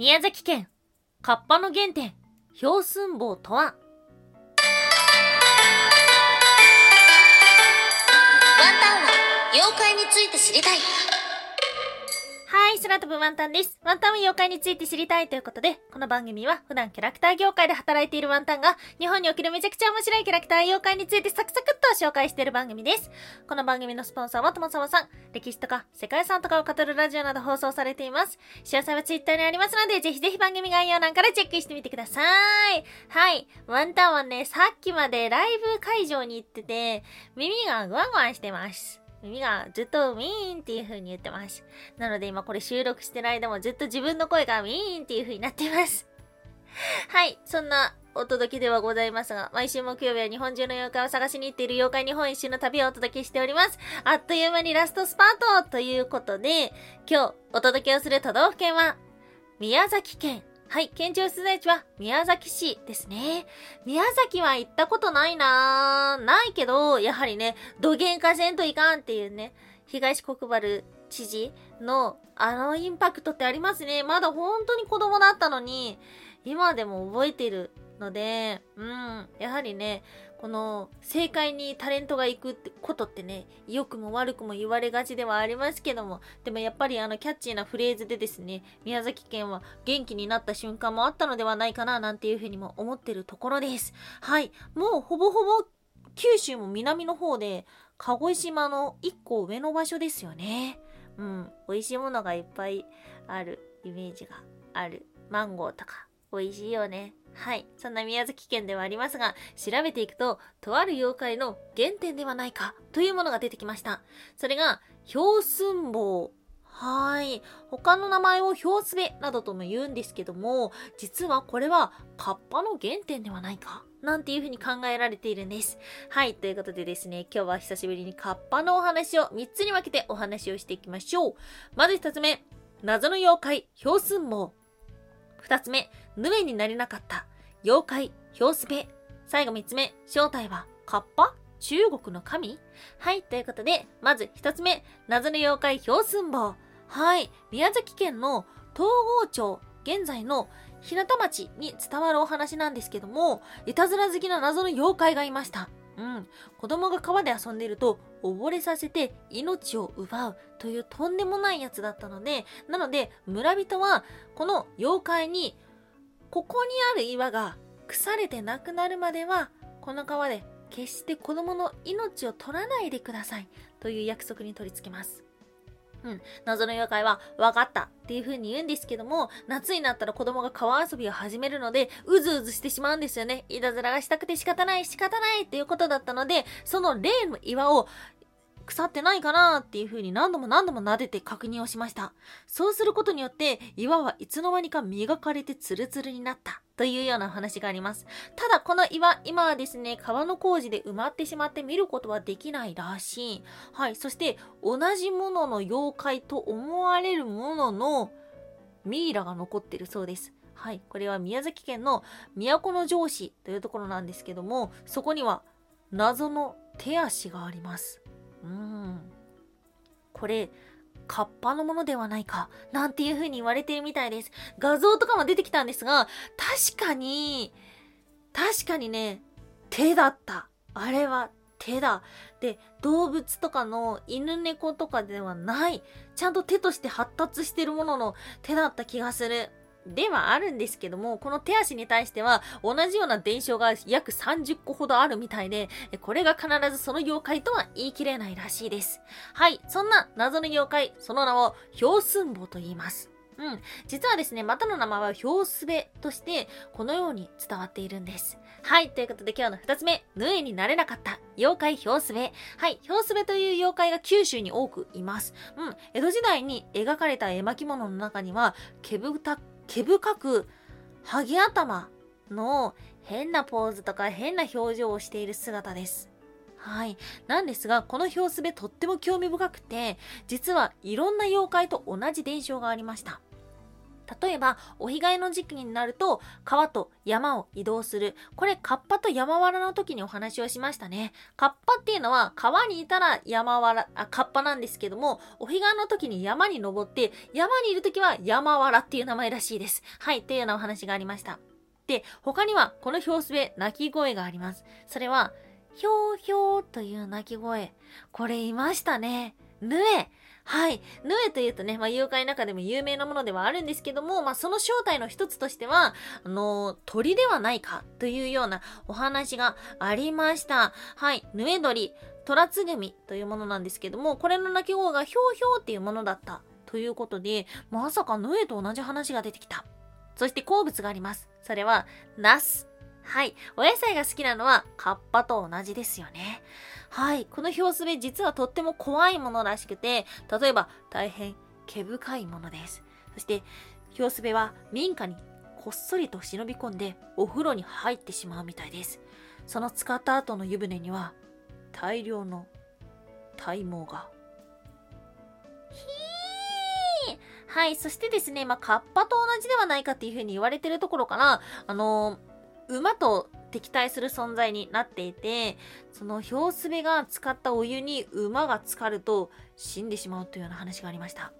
宮崎県、カッパの原点、氷寸棒とはワンタンは妖怪について知りたい。はい、空飛ぶワンタンです。ワンタンは妖怪について知りたいということで、この番組は普段キャラクター業界で働いているワンタンが、日本におけるめちゃくちゃ面白いキャラクター妖怪についてサクサクっと紹介している番組です。この番組のスポンサーはともさまさん、歴史とか世界遺産とかを語るラジオなど放送されています。詳細はツイッターにありますので、ぜひぜひ番組概要欄からチェックしてみてください。はい、ワンタンはね、さっきまでライブ会場に行ってて、耳がグワグワしてます。耳がずっとウィーンっていう風に言ってます。なので今これ収録してる間もずっと自分の声がウィーンっていう風になっています。はい、そんなお届けではございますが、毎週木曜日は日本中の妖怪を探しに行っている妖怪日本一周の旅をお届けしております。あっという間にラストスパートということで、今日お届けをする都道府県は、宮崎県。はい、県庁所在地は宮崎市ですね。宮崎は行ったことないなぁ。ないけど、やはりね、土幻化せんといかんっていうね、東国原知事のあのインパクトってありますね。まだ本当に子供だったのに、今でも覚えてるので、うん、やはりね、この正解にタレントが行くってことってね、良くも悪くも言われがちではありますけども、でもやっぱりあのキャッチーなフレーズでですね、宮崎県は元気になった瞬間もあったのではないかななんていうふうにも思ってるところです。はい。もうほぼほぼ九州も南の方で、鹿児島の一個上の場所ですよね。うん。美味しいものがいっぱいあるイメージがある。マンゴーとか美味しいよね。はい。そんな宮崎県ではありますが、調べていくと、とある妖怪の原点ではないかというものが出てきました。それが、氷寸棒。はい。他の名前を氷すべなどとも言うんですけども、実はこれはカッパの原点ではないかなんていうふうに考えられているんです。はい。ということでですね、今日は久しぶりにカッパのお話を3つに分けてお話をしていきましょう。まず1つ目、謎の妖怪、氷寸棒。2つ目、ヌエになれなかった。妖怪、氷すべ。最後3つ目、正体はカッパ？中国の神？はい。ということで、まず1つ目、謎の妖怪、氷寸棒。はい。宮崎県の東郷町、現在の日向町に伝わるお話なんですけども、いたずら好きな謎の妖怪がいました。うん。子供が川で遊んでいると、溺れさせて命を奪うというとんでもないやつだったので、なので、村人は、この妖怪に、ここにある岩が腐れてなくなるまでは、この川で決して子供の命を取らないでくださいという約束に取り付けます。うん。謎の妖怪は、分かったっていう風に言うんですけども、夏になったら子供が川遊びを始めるので、うずうずしてしまうんですよね。いたずらがしたくて仕方ない、仕方ないっていうことだったので、その例の岩を、腐ってないかなっていう風に何度も何度も撫でて確認をしました。そうすることによって、岩はいつの間にか磨かれてツルツルになった。というような話があります。ただこの岩、今はですね、川の工事で埋まってしまって見ることはできないらしい。はい。そして、同じものの妖怪と思われるもののミイラが残ってるそうです。はい。これは宮崎県の都城市というところなんですけども、そこには謎の手足があります。うん。これ、カッパのものではないか、なんていう風に言われてるみたいです。画像とかも出てきたんですが、確かに、確かにね、手だった。あれは手だ。で、動物とかの犬猫とかではない、ちゃんと手として発達してるものの手だった気がする。ではあるんですけども、この手足に対しては同じような伝承が約30個ほどあるみたいで、これが必ずその妖怪とは言い切れないらしいです。はい、そんな謎の妖怪、その名を氷寸棒と言います。うん。実はですね、またの名前は氷すべとして、このように伝わっているんです。はい。ということで今日の二つ目、ヌエになれなかった妖怪氷すべ。はい。氷すべという妖怪が九州に多くいます。うん。江戸時代に描かれた絵巻物の中には、毛深毛深く、ハゲ頭の変なポーズとか変な表情をしている姿です。はい。なんですが、この表すべとっても興味深くて、実はいろんな妖怪と同じ伝承がありました。例えば、お彼岸の時期になると、川と山を移動する。これ、カッパと山わらの時にお話をしましたね。カッパっていうのは、川にいたら山わら、あ、カッパなんですけども、お彼岸の時に山に登って、山にいる時は山わらっていう名前らしいです。はい、というようなお話がありました。で、他には、この表すべ、鳴き声があります。それは、ひょうひょうという鳴き声。これいましたね。ぬえ。はい。ヌエというとね、まあ、妖怪の中でも有名なものではあるんですけども、まあ、その正体の一つとしては、あの、鳥ではないかというようなお話がありました。はい。ヌエ鳥、トラツグミというものなんですけども、これの鳴き声がひょうひょうっていうものだったということで、まさかヌエと同じ話が出てきた。そして好物があります。それは、ナス。はい。お野菜が好きなのは、カッパと同じですよね。はい。この表すべ実はとっても怖いものらしくて、例えば大変毛深いものです。そして、表すべは民家にこっそりと忍び込んでお風呂に入ってしまうみたいです。その使った後の湯船には大量の体毛が。ひーはい。そしてですね、まあ、カッパと同じではないかっていうふうに言われてるところから、あのー、馬と敵対する存在になっていて、そのヒスベが使ったお湯に馬が浸かると死んでしまうというような話がありました。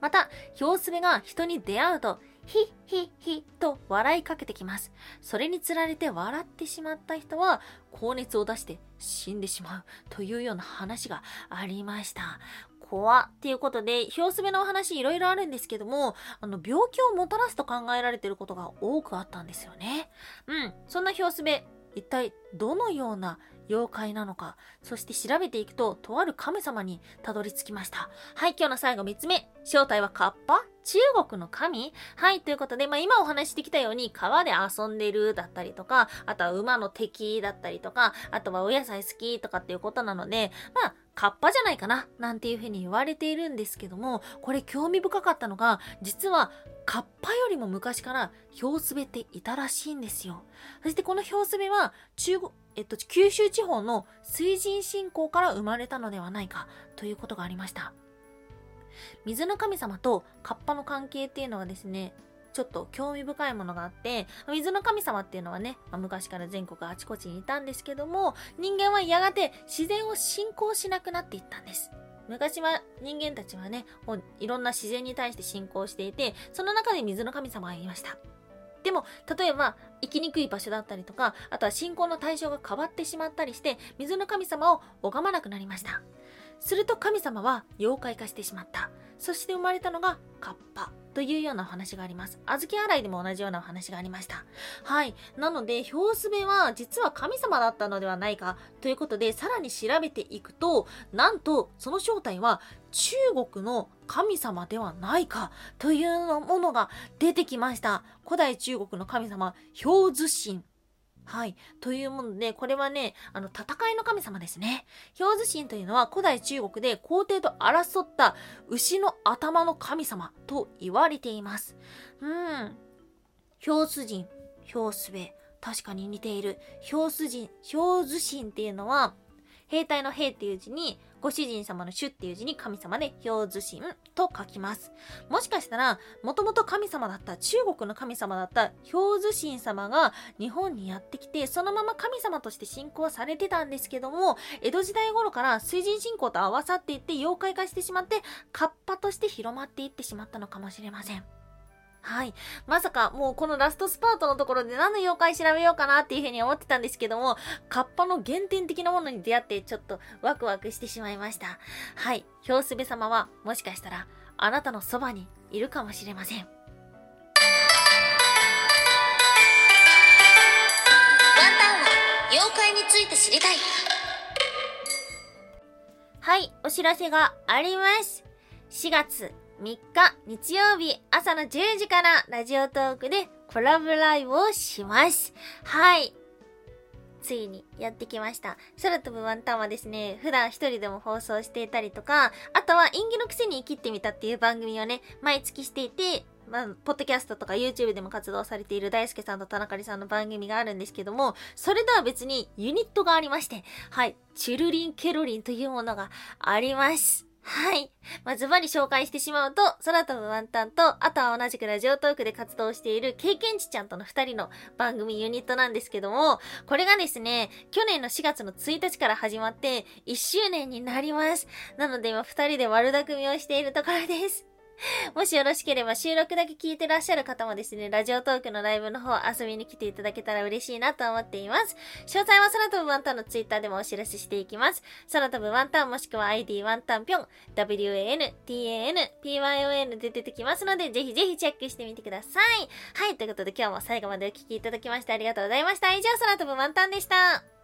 また、ヒョウスベが人に出会うと、ヒッヒッヒッと笑いかけてきます。それにつられて笑ってしまった人は、高熱を出して死んでしまうというような話がありました。怖っていうことで、ヒョウスベのお話いろいろあるんですけども、あの、病気をもたらすと考えられていることが多くあったんですよね。うん。そんなヒョウスベ、一体どのような妖怪なのか、そして調べていくと、とある神様にたどり着きました。はい、今日の最後3つ目。正体はカッパ？中国の神？はい、ということで、まあ今お話してきたように、川で遊んでるだったりとか、あとは馬の敵だったりとか、あとはお野菜好きとかっていうことなので、まあ、カッパじゃないかななんていうふうに言われているんですけども、これ興味深かったのが、実はカッパよりも昔からヒョウスベっていたらしいんですよ。そしてこのヒョウスベは中国、えっと、九州地方の水神信仰から生まれたのではないかということがありました。水の神様とカッパの関係っていうのはですね、ちょっと興味深いものがあって、水の神様っていうのはね、まあ、昔から全国あちこちにいたんですけども、人間はやがて自然を信仰しなくなっていったんです。昔は人間たちはね、いろんな自然に対して信仰していて、その中で水の神様がいました。でも、例えば、生きにくい場所だったりとか、あとは信仰の対象が変わってしまったりして、水の神様を拝まなくなりました。すると神様は妖怪化してしまった。そして生まれたのがカッパというようなお話があります。小豆洗いでも同じようなお話がありました。はい。なので、ヒョウスベは実は神様だったのではないかということで、さらに調べていくと、なんとその正体は中国の神様ではないかというものが出てきました。古代中国の神様、氷図神はい。というもので、これはね、あの、戦いの神様ですね。氷図神というのは古代中国で皇帝と争った牛の頭の神様と言われています。うん。氷図神、氷すべ。確かに似ている。氷図神、氷図神っていうのは、兵隊の兵っていう字に、ご主人様の主っていう字に神様で氷図神と書きます。もしかしたら、もともと神様だった、中国の神様だった氷図神様が日本にやってきて、そのまま神様として信仰されてたんですけども、江戸時代頃から水神信仰と合わさっていって妖怪化してしまって、カッパとして広まっていってしまったのかもしれません。はい。まさか、もうこのラストスパートのところで何の妖怪調べようかなっていうふうに思ってたんですけども、カッパの原点的なものに出会ってちょっとワクワクしてしまいました。はい。ヒョウスベ様はもしかしたらあなたのそばにいるかもしれません。ワンタンは妖怪について知りたい。はい、お知らせがあります。4月3日日曜日朝の10時からラジオトークでコラボライブをします。はい。ついにやってきました。空飛ぶワンタンはですね、普段一人でも放送していたりとか、あとは演技のくせに生きてみたっていう番組をね、毎月していて、まあ、ポッドキャストとか YouTube でも活動されている大輔さんと田中里さんの番組があるんですけども、それとは別にユニットがありまして、はい、チュルリンケロリンというものがあります。はい。まあ、ズバリ紹介してしまうと、空飛ぶワンタンと、あとは同じくラジオトークで活動している経験値ちゃんとの二人の番組ユニットなんですけども、これがですね、去年の4月の1日から始まって、1周年になります。なので今二人で悪巧みをしているところです。もしよろしければ収録だけ聞いてらっしゃる方もですね、ラジオトークのライブの方遊びに来ていただけたら嬉しいなと思っています。詳細は空飛ぶワンタンのツイッターでもお知らせしていきます。空飛ぶワンタンもしくは ID ワンタンぴょん、WANTANPYON で出てきますので、ぜひぜひチェックしてみてください。はい、ということで今日も最後までお聴きいただきましてありがとうございました。以上、空飛ぶワンタンでした。